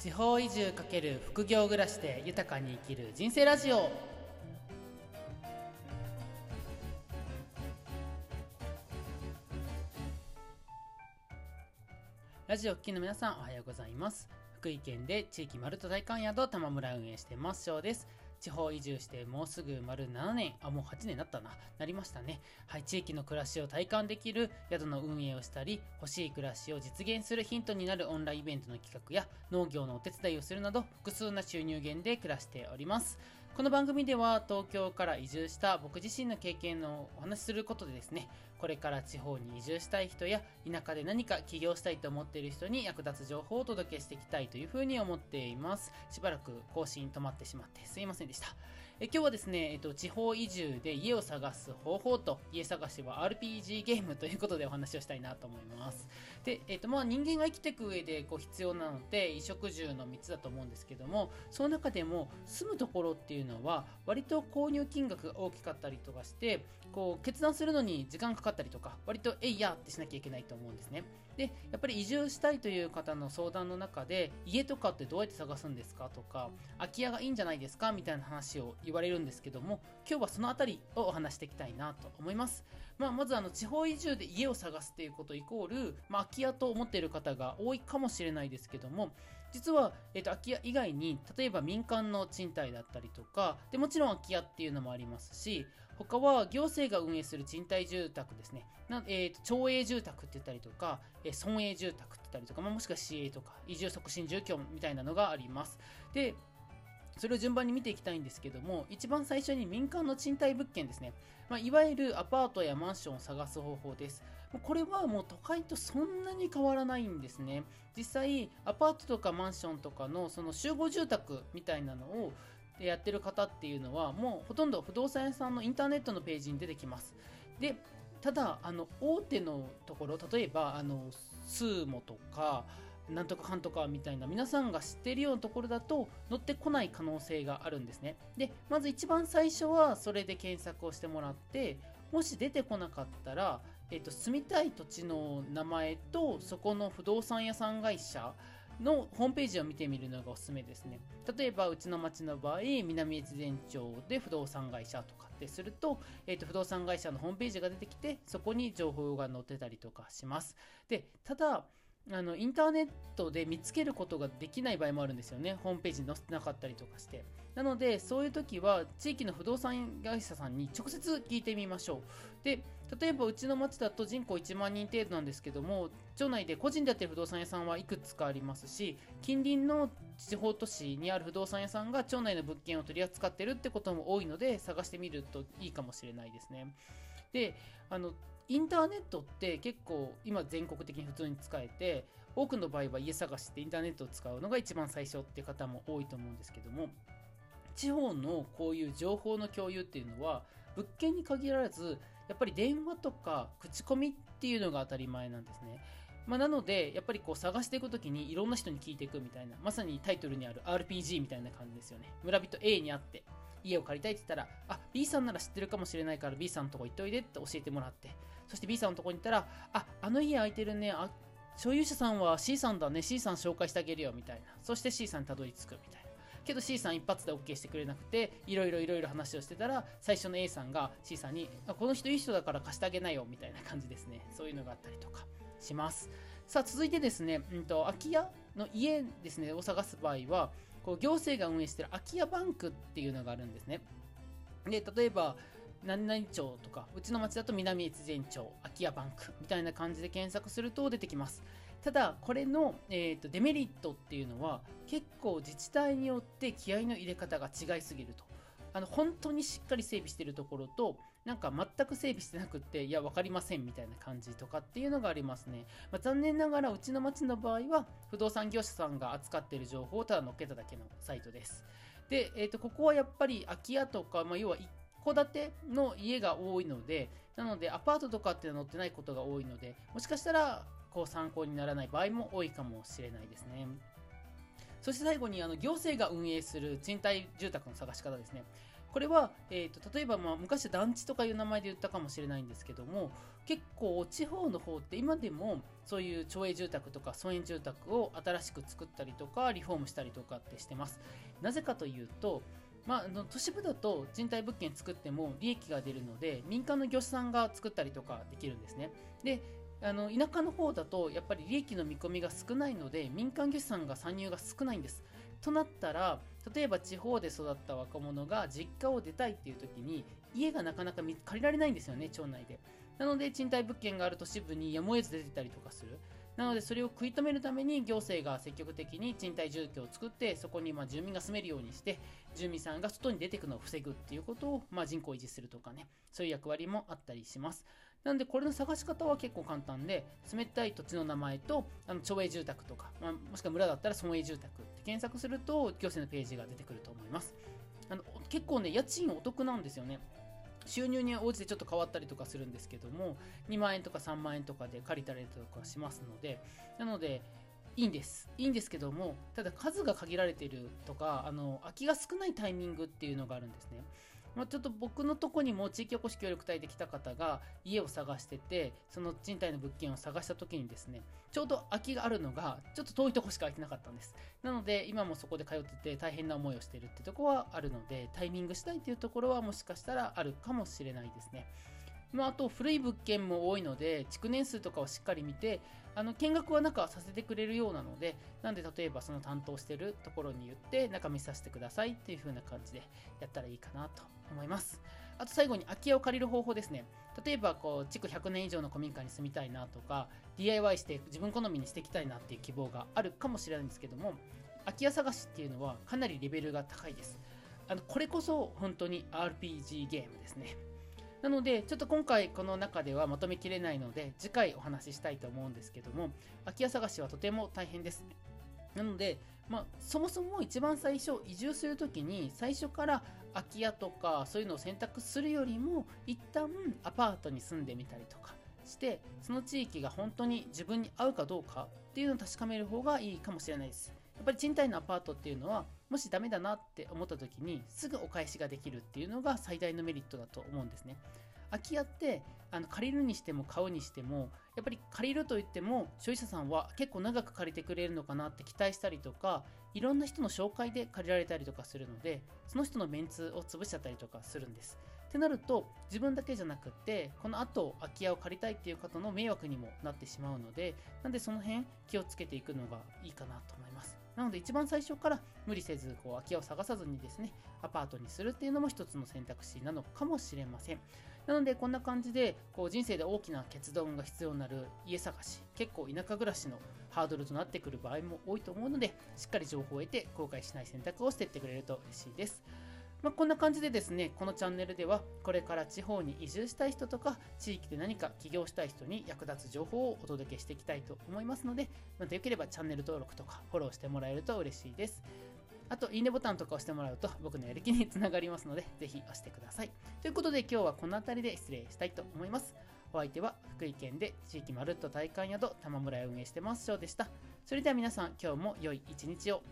地方移住×副業暮らしで豊かに生きる人生ラジオ。ラジオ聴きの皆さんおはようございます。福井県で地域マルト大観宿玉村運営してます。翔です。地方移住してもうすぐ丸7年、あ、もう8年なったな、なりましたね。はい、地域の暮らしを体感できる宿の運営をしたり、欲しい暮らしを実現するヒントになるオンラインイベントの企画や農業のお手伝いをするなど、複数な収入源で暮らしております。この番組では東京から移住した僕自身の経験をお話しすることでですね、これから地方に移住したい人や田舎で何か起業したいと思っている人に役立つ情報をお届けしていきたいというふうに思っています。しばらく更新止まってしまってすいませんでした。え今日はですね、えっと、地方移住で家を探す方法と家探しは RPG ゲームということでお話をしたいなと思います。で、えっと、まあ人間が生きていく上でこう必要なので、衣食住の3つだと思うんですけども、その中でも住むところっていうのは割と購入金額が大きかったりとかして、こう決断するのに時間かかったりとか、割とえいやってしなきゃいけないと思うんですね。で、やっぱり移住したいという方の相談の中で、家とかってどうやって探すんですかとか、空き家がいいんじゃないですかみたいな話を言われるんですけども、今日はそのあたりをお話していきたいなと思います。まあ、まずあの、地方移住で家を探すっていうことイコール、まあ、空き家と思っている方が多いかもしれないですけども、実は、えっ、ー、と、空き家以外に、例えば民間の賃貸だったりとか、で、もちろん空き家っていうのもありますし、他は行政が運営する賃貸住宅ですね。なえーと、町営住宅って言ったりとか、えー、村営住宅って言ったりとか、まあ、もしくは市営とか、移住促進住居みたいなのがあります。で、それを順番に見ていきたいんですけども、一番最初に民間の賃貸物件ですね。まあ、いわゆるアパートやマンションを探す方法です。これはもう都会とそんなに変わらないんですね。実際、アパートとかマンションとかのその集合住宅みたいなのをやってる方っていうのは、もうほとんど不動産屋さんのインターネットのページに出てきます。で、ただ、あの、大手のところ、例えば、あの、スーモとか、なんとかかんとかみたいな皆さんが知っているようなところだと乗ってこない可能性があるんですね。で、まず一番最初はそれで検索をしてもらって、もし出てこなかったら、えっと、住みたい土地の名前とそこの不動産屋さん会社のホームページを見てみるのがおすすめですね。例えば、うちの町の場合、南越前町で不動産会社とかってすると、えっ、ー、と、不動産会社のホームページが出てきて、そこに情報が載ってたりとかします。で、ただ、あのインターネットで見つけることができない場合もあるんですよね。ホームページに載せてなかったりとかして。なので、そういう時は地域の不動産会社さんに直接聞いてみましょう。で、例えばうちの町だと人口1万人程度なんですけども、町内で個人でやってる不動産屋さんはいくつかありますし、近隣の地方都市にある不動産屋さんが町内の物件を取り扱ってるってことも多いので、探してみるといいかもしれないですね。で、あの、インターネットって結構今全国的に普通に使えて多くの場合は家探しってインターネットを使うのが一番最初って方も多いと思うんですけども地方のこういう情報の共有っていうのは物件に限らずやっぱり電話とか口コミっていうのが当たり前なんですね。まあ、なので、やっぱりこう探していくときにいろんな人に聞いていくみたいな、まさにタイトルにある RPG みたいな感じですよね。村人 A に会って、家を借りたいって言ったら、あ、B さんなら知ってるかもしれないから B さんのとこ行っといでって教えてもらって、そして B さんのとこに行ったら、あ、あの家空いてるね、あ、所有者さんは C さんだね、C さん紹介してあげるよ、みたいな。そして C さんにたどり着くみたいな。けど C さん一発で OK してくれなくて、いろいろいろいろ話をしてたら、最初の A さんが C さんに、あこの人いい人だから貸してあげなよ、みたいな感じですね。そういうのがあったりとかします。さあ、続いてですね、うんと、空き家の家ですね、を探す場合は、こう行政が運営している空き家バンクっていうのがあるんですね。で、例えば、何々町とか、うちの町だと南越前町、空き家バンクみたいな感じで検索すると出てきます。ただ、これの、えーと、デメリットっていうのは、結構自治体によって気合の入れ方が違いすぎると。あの、本当にしっかり整備してるところと、なんか全く整備してなくって、いや、わかりませんみたいな感じとかっていうのがありますね。まあ、残念ながら、うちの町の場合は、不動産業者さんが扱っている情報をただ載っけただけのサイトです。で、えっ、ー、と、ここはやっぱり空き家とか、まあ、要は一戸建ての家が多いので、なのでアパートとかっていうのは載ってないことが多いので、もしかしたらこう参考にならない場合も多いかもしれないですね。そして最後にあの行政が運営する賃貸住宅の探し方ですね。これは、えーと、例えばまあ昔団地とかいう名前で言ったかもしれないんですけども結構地方の方って今でもそういう町営住宅とか村営住宅を新しく作ったりとかリフォームしたりとかってしてますなぜかというとまあ、都市部だと賃貸物件作っても利益が出るので民間の業者さんが作ったりとかできるんですねであの田舎の方だとやっぱり利益の見込みが少ないので民間業者さんが参入が少ないんです。となったら例えば地方で育った若者が実家を出たいっていう時に家がなかなか借りられないんですよね町内で。なので賃貸物件がある都市部にやむを得ず出てたりとかする。なのでそれを食い止めるために行政が積極的に賃貸住居を作ってそこにま住民が住めるようにして住民さんが外に出てくのを防ぐっていうことをま人口維持するとかねそういう役割もあったりします。なのでこれの探し方は結構簡単で住めたい土地の名前とあの町営住宅とか、まあ、もしくは村だったら村営住宅って検索すると行政のページが出てくると思います。あの結構ね家賃お得なんですよね。収入に応じてちょっと変わったりとかするんですけども2万円とか3万円とかで借りたりとかしますのでなのでいいんです。いいんですけどもただ数が限られているとかあの空きが少ないタイミングっていうのがあるんですね。まあ、ちょっと僕のとこにも地域おこし協力隊で来た方が家を探しててその賃貸の物件を探した時にですねちょうど空きがあるのがちょっと遠いとこしか空いてなかったんです。なので今もそこで通ってて大変な思いをしてるってとこはあるのでタイミングしたいっていうところはもしかしたらあるかもしれないですね。まあ、あと古い物件も多いので築年数とかをしっかり見てあの見学はなんかさせてくれるようなのでなんで例えばその担当してるところに言って中見させてくださいっていう風な感じでやったらいいかなと思います。あと最後に空き家を借りる方法ですね。例えばこう築100年以上の古民家に住みたいなとか DIY して自分好みにしていきたいなっていう希望があるかもしれないんですけども空き家探しっていうのはかなりレベルが高いです。あのこれこそ本当に RPG ゲームですね。なので、ちょっと今回この中ではまとめきれないので、次回お話ししたいと思うんですけども、空き家探しはとても大変です。なので、まあ、そもそも一番最初移住するときに最初から空き家とかそういうのを選択するよりも一旦アパートに住んでみたりとかしてその地域が本当に自分に合うかどうかっていうのを確かめる方がいいかもしれないですやっぱり賃貸のアパートっていうのはもしダメだなって思った時にすぐお返しができるっていうのが最大のメリットだと思うんですね。空き家ってあの借りるにしても買うにしてもやっぱり借りるといっても所有者さんは結構長く借りてくれるのかなって期待したりとかいろんな人の紹介で借りられたりとかするのでその人のメンツを潰しちゃったりとかするんです。ってなると自分だけじゃなくってこの後空き家を借りたいっていう方の迷惑にもなってしまうのでなんでその辺気をつけていくのがいいかなとなので一番最初から無理せずこう空き家を探さずにですねアパートにするっていうのも一つの選択肢なのかもしれません。なのでこんな感じでこう人生で大きな決断が必要になる家探し結構田舎暮らしのハードルとなってくる場合も多いと思うのでしっかり情報を得て後悔しない選択をしていってくれると嬉しいです。まあ、こんな感じでですね、このチャンネルでは、これから地方に移住したい人とか、地域で何か起業したい人に役立つ情報をお届けしていきたいと思いますので、またよければチャンネル登録とかフォローしてもらえると嬉しいです。あと、いいねボタンとか押してもらうと僕のやる気につながりますので、ぜひ押してください。ということで今日はこの辺りで失礼したいと思います。お相手は福井県で地域まるっと体感宿玉村へ運営してます翔でした。それでは皆さん今日も良い一日を。